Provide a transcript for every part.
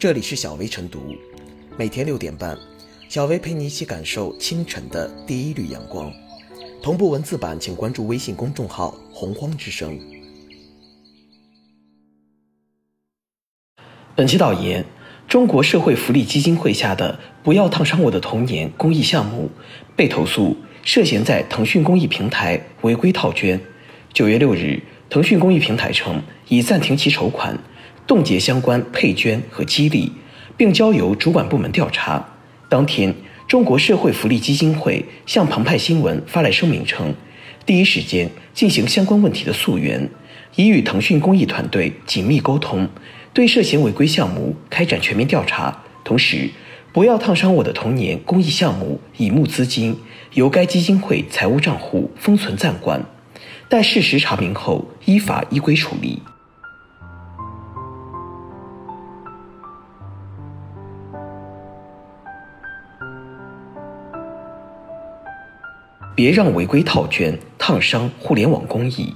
这里是小薇晨读，每天六点半，小薇陪你一起感受清晨的第一缕阳光。同步文字版，请关注微信公众号“洪荒之声”。本期导言：中国社会福利基金会下的“不要烫伤我的童年”公益项目被投诉涉嫌在腾讯公益平台违规套捐。九月六日，腾讯公益平台称已暂停其筹款。冻结相关配捐和激励，并交由主管部门调查。当天，中国社会福利基金会向澎湃新闻发来声明称，第一时间进行相关问题的溯源，已与腾讯公益团队紧密沟通，对涉嫌违规项目开展全面调查。同时，不要烫伤我的童年公益项目已募资金由该基金会财务账户封存暂管，待事实查明后依法依规处理。别让违规套捐烫伤互联网公益。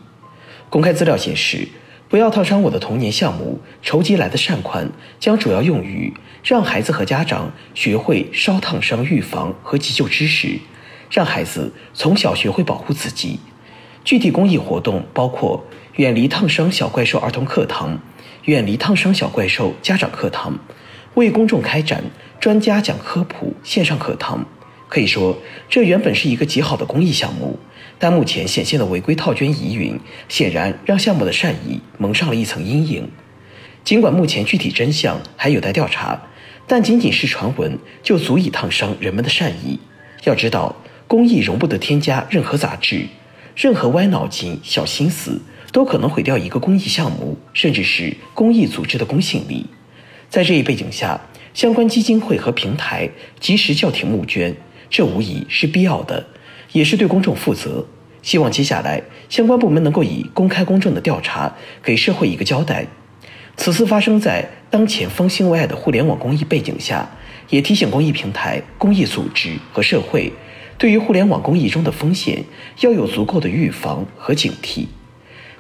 公开资料显示，不要烫伤我的童年项目筹集来的善款将主要用于让孩子和家长学会烧烫伤预防和急救知识，让孩子从小学会保护自己。具体公益活动包括远离烫伤小怪兽儿童课堂、远离烫伤小怪兽家长课堂，为公众开展专家讲科普线上课堂。可以说，这原本是一个极好的公益项目，但目前显现的违规套捐疑云，显然让项目的善意蒙上了一层阴影。尽管目前具体真相还有待调查，但仅仅是传闻就足以烫伤人们的善意。要知道，公益容不得添加任何杂质，任何歪脑筋、小心思都可能毁掉一个公益项目，甚至是公益组织的公信力。在这一背景下，相关基金会和平台及时叫停募捐。这无疑是必要的，也是对公众负责。希望接下来相关部门能够以公开公正的调查给社会一个交代。此次发生在当前方兴未艾的互联网公益背景下，也提醒公益平台、公益组织和社会，对于互联网公益中的风险要有足够的预防和警惕。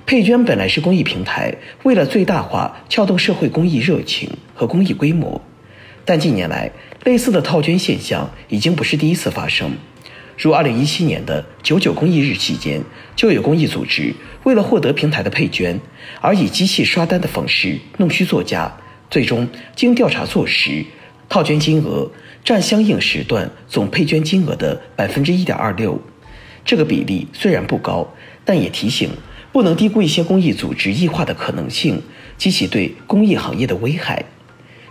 配捐本来是公益平台为了最大化撬动社会公益热情和公益规模。但近年来，类似的套捐现象已经不是第一次发生。如2017年的“九九公益日”期间，就有公益组织为了获得平台的配捐，而以机器刷单的方式弄虚作假，最终经调查坐实，套捐金额占相应时段总配捐金额的百分之一点二六。这个比例虽然不高，但也提醒不能低估一些公益组织异化的可能性及其对公益行业的危害。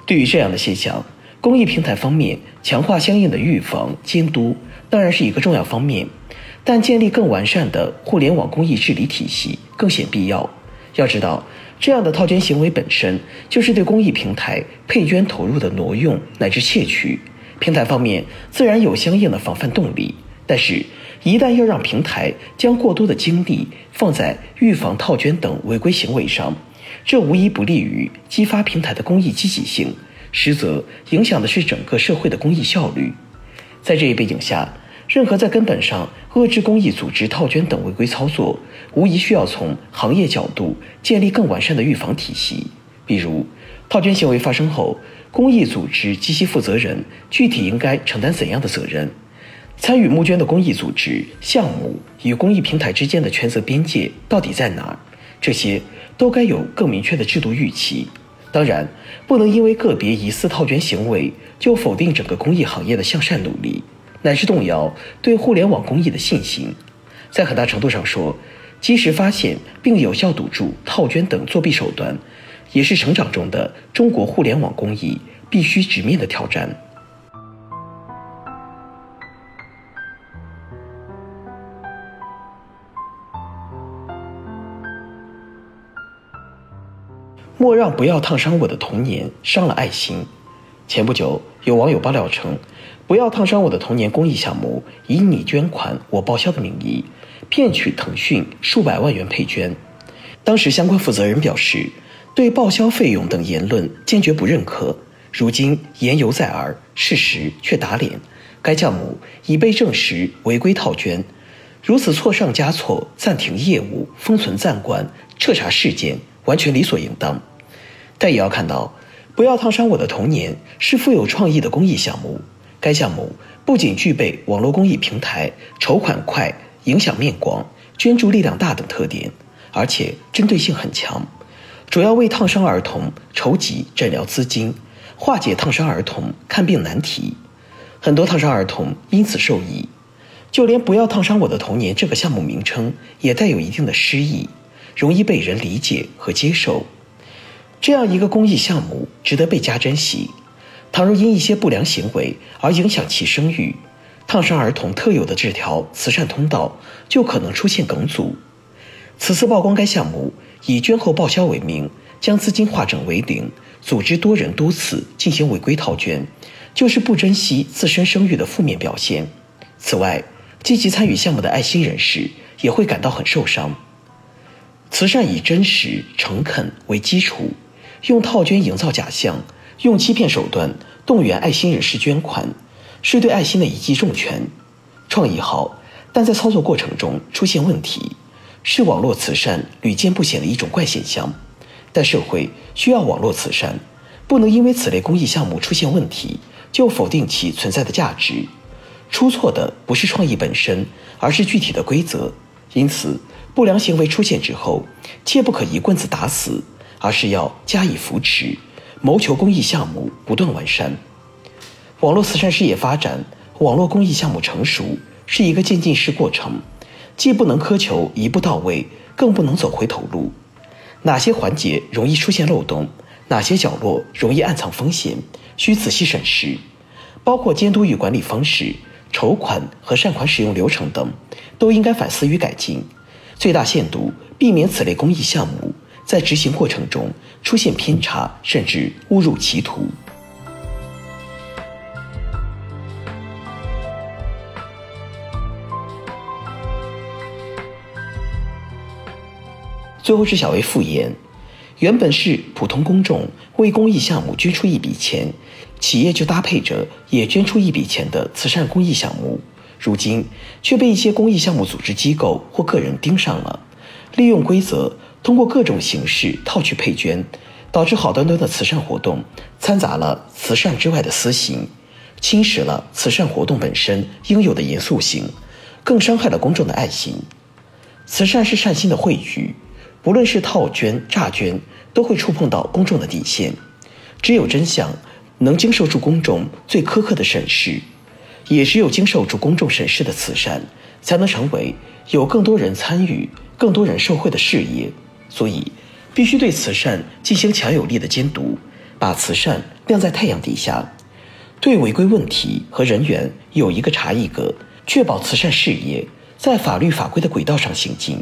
对于这样的现象，公益平台方面强化相应的预防监督，当然是一个重要方面，但建立更完善的互联网公益治理体系更显必要。要知道，这样的套捐行为本身就是对公益平台配捐投入的挪用乃至窃取，平台方面自然有相应的防范动力。但是，一旦要让平台将过多的精力放在预防套捐等违规行为上，这无疑不利于激发平台的公益积极性，实则影响的是整个社会的公益效率。在这一背景下，任何在根本上遏制公益组织套捐等违规操作，无疑需要从行业角度建立更完善的预防体系。比如，套捐行为发生后，公益组织及其负责人具体应该承担怎样的责任？参与募捐的公益组织、项目与公益平台之间的权责边界到底在哪儿？这些。都该有更明确的制度预期。当然，不能因为个别疑似套捐行为就否定整个公益行业的向善努力，乃至动摇对互联网公益的信心。在很大程度上说，及时发现并有效堵住套捐等作弊手段，也是成长中的中国互联网公益必须直面的挑战。莫让不要烫伤我的童年，伤了爱心。前不久，有网友爆料称，不要烫伤我的童年公益项目以你捐款我报销的名义，骗取腾讯数百万元配捐。当时相关负责人表示，对报销费用等言论坚决不认可。如今言犹在耳，事实却打脸，该项目已被证实违规套捐。如此错上加错，暂停业务、封存暂管、彻查事件，完全理所应当。但也要看到，不要烫伤我的童年是富有创意的公益项目。该项目不仅具备网络公益平台筹款快、影响面广、捐助力量大等特点，而且针对性很强，主要为烫伤儿童筹集诊疗资金，化解烫伤儿童看病难题。很多烫伤儿童因此受益。就连“不要烫伤我的童年”这个项目名称也带有一定的诗意，容易被人理解和接受。这样一个公益项目值得倍加珍惜。倘若因一些不良行为而影响其声誉，烫伤儿童特有的这条慈善通道就可能出现梗阻。此次曝光该项目以捐后报销为名，将资金化整为零，组织多人多次进行违规套捐，就是不珍惜自身声誉的负面表现。此外，积极参与项目的爱心人士也会感到很受伤。慈善以真实诚恳为基础，用套捐营造假象，用欺骗手段动员爱心人士捐款，是对爱心的一记重拳。创意好，但在操作过程中出现问题，是网络慈善屡见不鲜的一种怪现象。但社会需要网络慈善，不能因为此类公益项目出现问题，就否定其存在的价值。出错的不是创意本身，而是具体的规则。因此，不良行为出现之后，切不可一棍子打死，而是要加以扶持，谋求公益项目不断完善。网络慈善事业发展，网络公益项目成熟是一个渐进式过程，既不能苛求一步到位，更不能走回头路。哪些环节容易出现漏洞，哪些角落容易暗藏风险，需仔细审视，包括监督与管理方式。筹款和善款使用流程等，都应该反思与改进，最大限度避免此类公益项目在执行过程中出现偏差，甚至误入歧途。最后是小薇复言，原本是普通公众为公益项目捐出一笔钱。企业就搭配着也捐出一笔钱的慈善公益项目，如今却被一些公益项目组织机构或个人盯上了，利用规则，通过各种形式套取配捐，导致好端端的慈善活动掺杂了慈善之外的私刑，侵蚀了慈善活动本身应有的严肃性，更伤害了公众的爱心。慈善是善心的汇聚，不论是套捐、诈捐，都会触碰到公众的底线，只有真相。能经受住公众最苛刻的审视，也只有经受住公众审视的慈善，才能成为有更多人参与、更多人受惠的事业。所以，必须对慈善进行强有力的监督，把慈善晾在太阳底下，对违规问题和人员有一个查一个，确保慈善事业在法律法规的轨道上行进。